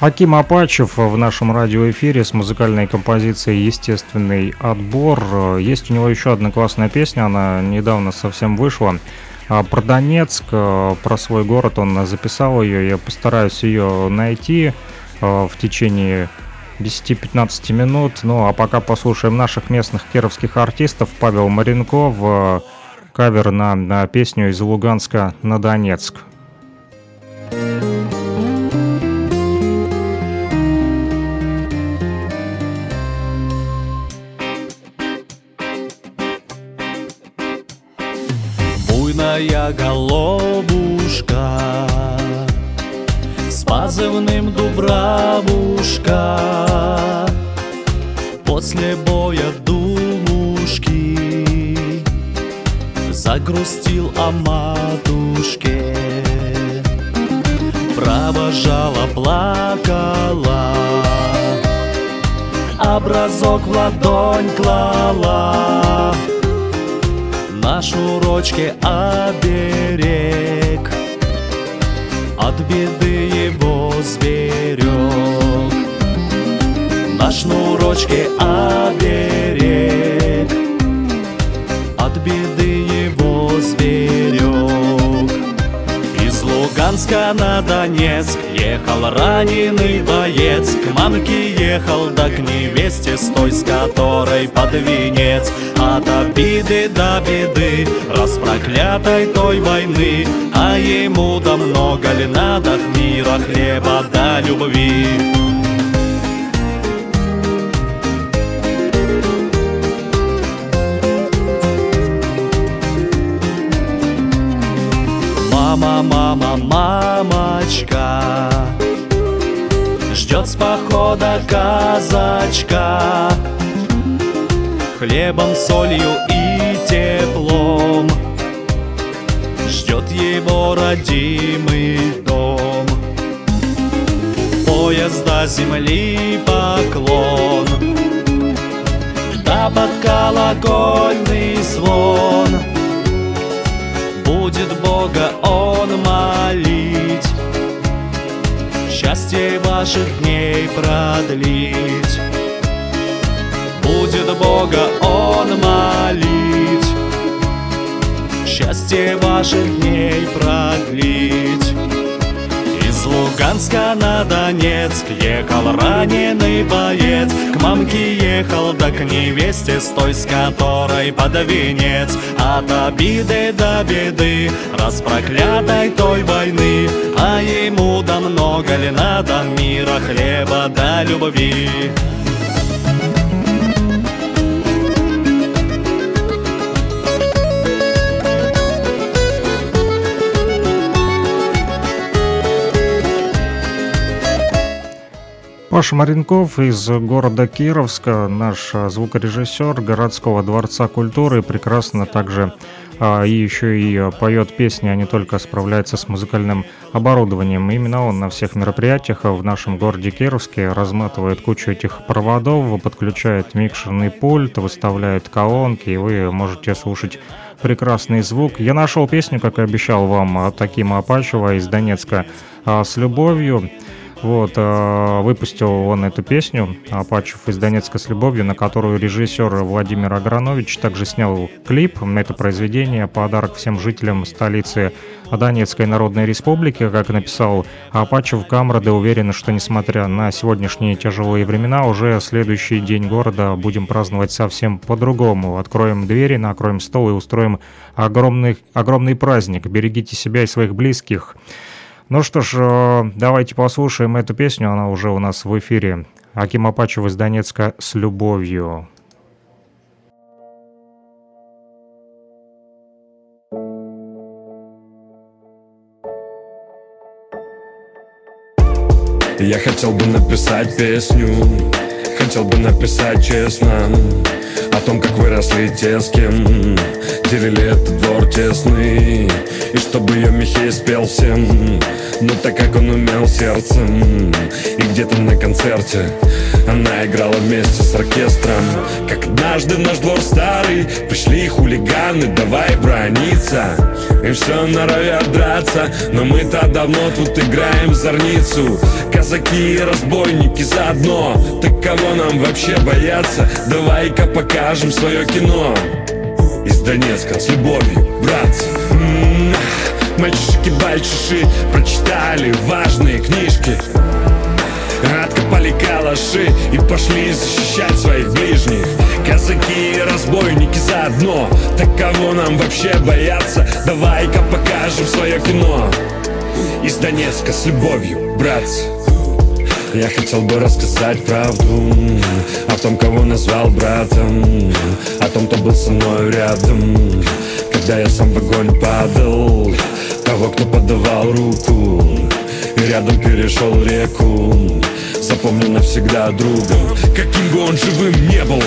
Аким Апачев в нашем радиоэфире с музыкальной композицией «Естественный отбор». Есть у него еще одна классная песня, она недавно совсем вышла. А, про Донецк, а, про свой город он записал ее. Я постараюсь ее найти а, в течение 10-15 минут. Ну а пока послушаем наших местных кировских артистов. Павел Маренков, кавер на, на песню из Луганска на Донецк. Моя голубушка. С позывным Дубравушка. После боя думушки Загрустил о матушке. Провожала, плакала Образок в ладонь клала на шнурочке оберег. От беды его сберег На шнурочке оберег Луганска на Донецк. Ехал раненый боец. К мамке ехал, да к невесте С той, с которой под венец. От обиды до беды Раз проклятой той войны. А ему да много ли надо Мира, хлеба да любви Мама, мама, мамочка. Ждет с похода казачка. Хлебом, солью и теплом. Ждет его родимый дом. Поезда земли поклон. Да под колокольный звон. Будет Бога Ваших дней продлить. Будет Бога он молить Счастье ваших дней продлить. Из Луганска на Донецк Ехал раненый боец. К мамке ехал, да к невесте С той, с которой под венец. От обиды до беды Раз проклятой той войны А ему да много ли надо Мира, хлеба да любви? Паша Маренков из города Кировска, наш звукорежиссер городского дворца культуры, прекрасно также а, и еще и а, поет песни, а не только справляется с музыкальным оборудованием. Именно он на всех мероприятиях в нашем городе Кировске разматывает кучу этих проводов, подключает микшерный пульт, выставляет колонки, и вы можете слушать прекрасный звук. Я нашел песню, как и обещал вам, от Акима Апачева из Донецка «С любовью». Вот, э, выпустил он эту песню «Апачев из Донецка с любовью», на которую режиссер Владимир Агранович также снял клип это произведение «Подарок всем жителям столицы Донецкой Народной Республики». Как написал Апачев, Камрады уверены, что несмотря на сегодняшние тяжелые времена, уже следующий день города будем праздновать совсем по-другому. Откроем двери, накроем стол и устроим огромный, огромный праздник. Берегите себя и своих близких. Ну что ж, э, давайте послушаем эту песню, она уже у нас в эфире. Аким Апачев из Донецка «С любовью». Я хотел бы написать песню Хотел бы написать честно О том, как выросли те, с кем Делили этот двор тесный И чтобы ее Михей спел всем. Ну так как он умел сердцем И где-то на концерте она играла вместе с оркестром. Как однажды в наш двор старый Пришли хулиганы, давай брониться И все норовят драться. Но мы-то давно тут играем в зорницу Казаки и разбойники заодно. Так кого нам вообще бояться? Давай-ка покажем свое кино. Из Донецка с любовью, братцы Мальчишки-бальчиши прочитали важные книжки. Откопали калаши и пошли защищать своих ближних. Казаки и разбойники заодно. Так кого нам вообще бояться? Давай-ка покажем свое кино. Из Донецка с любовью, братцы я хотел бы рассказать правду О том, кого назвал братом О том, кто был со мной рядом. Когда я сам в огонь падал Того, кто подавал руку И рядом перешел реку Запомню навсегда другом Каким бы он живым не был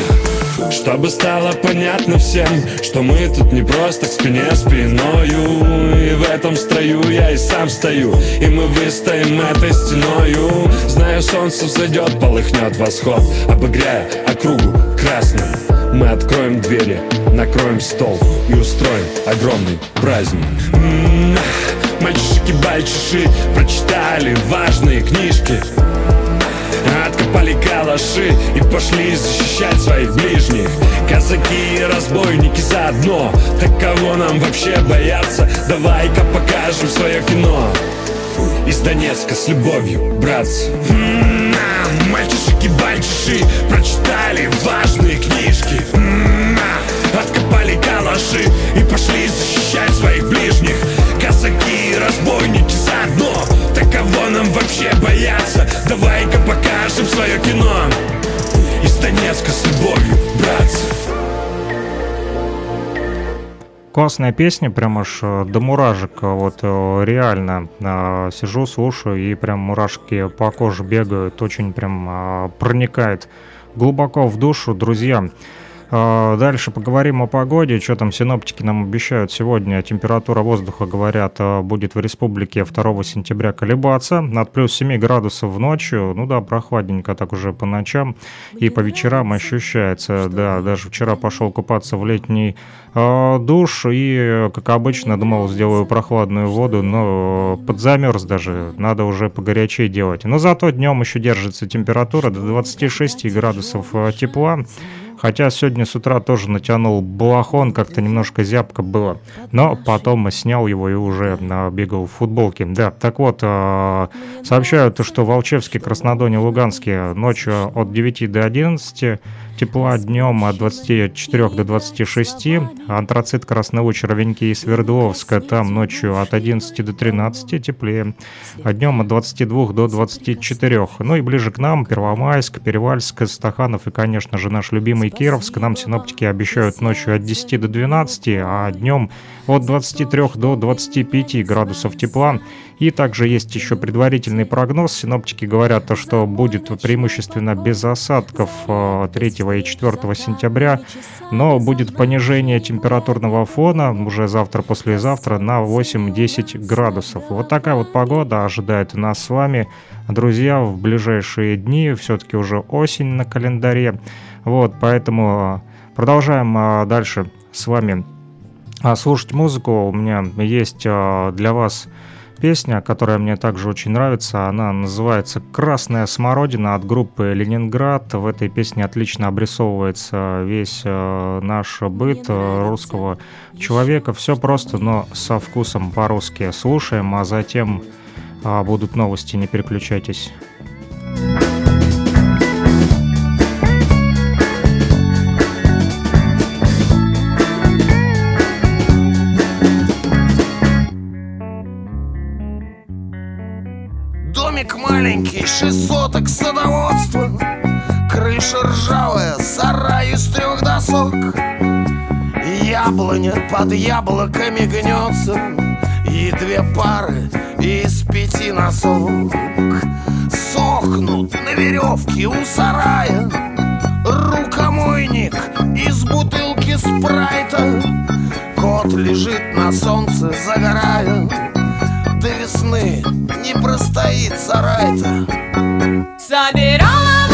чтобы стало понятно всем, что мы тут не просто к спине спиною. И в этом строю я и сам стою, и мы выстоим этой стеною. Знаю, солнце взойдет, полыхнет восход, обыгряя округу красным Мы откроем двери, накроем стол и устроим огромный праздник. Мальчишки-бальчиши прочитали важные книжки Откопали калаши и пошли защищать своих ближних. Казаки и разбойники заодно. Так кого нам вообще бояться? Давай-ка покажем свое кино. Из Донецка с любовью, братцы. Мальчишки-бальчиши прочитали важные книжки Откопали калаши и пошли защищать своих ближних Казаки и разбойники заодно вообще бояться? Давай-ка покажем свое кино Из Донецка с любовью, братцы Классная песня, прям аж э, до муражек, вот э, реально. Сижу, слушаю, и прям мурашки по коже бегают, очень прям проникает глубоко в душу, друзья. А, дальше поговорим о погоде. Что там синоптики нам обещают сегодня? Температура воздуха, говорят, а, будет в республике 2 сентября колебаться. От плюс 7 градусов в ночью. Ну да, прохладненько так уже по ночам. И по вечерам ощущается. Да, даже вчера пошел купаться в летний э, душ. И, как обычно, думал, сделаю прохладную воду. Но подзамерз даже. Надо уже погорячее делать. Но зато днем еще держится температура до 26 градусов тепла. Хотя сегодня с утра тоже натянул балахон, как-то немножко зябко было. Но потом снял его и уже бегал в футболке. Да, так вот, э, сообщают, что в Волчевске, Краснодоне, Луганске ночью от 9 до 11 тепла днем от 24 до 26, антрацит, Красный Луч, Ровеньки и Свердловска, там ночью от 11 до 13 теплее, а днем от 22 до 24. Ну и ближе к нам Первомайск, Перевальск, Стаханов и, конечно же, наш любимый Кировск. Нам синоптики обещают ночью от 10 до 12, а днем от 23 до 25 градусов тепла. И также есть еще предварительный прогноз. Синоптики говорят, что будет преимущественно без осадков 3 э, и 4 сентября, но будет понижение температурного фона уже завтра-послезавтра на 8-10 градусов. Вот такая вот погода ожидает нас с вами, друзья, в ближайшие дни. Все-таки уже осень на календаре. Вот, поэтому продолжаем э, дальше с вами слушать музыку. У меня есть для вас песня, которая мне также очень нравится. Она называется «Красная смородина» от группы «Ленинград». В этой песне отлично обрисовывается весь э, наш быт русского человека. Все просто, но со вкусом по-русски. Слушаем, а затем э, будут новости. Не переключайтесь. Маленький, шесть соток садоводства. Крыша ржавая, сарай из трех досок. Яблоня под яблоками гнется И две пары из пяти носок. Сохнут на веревке у сарая. Рукомойник из бутылки спрайта. Кот лежит на солнце, загорая До весны. Не простоит сарай-то. Собирала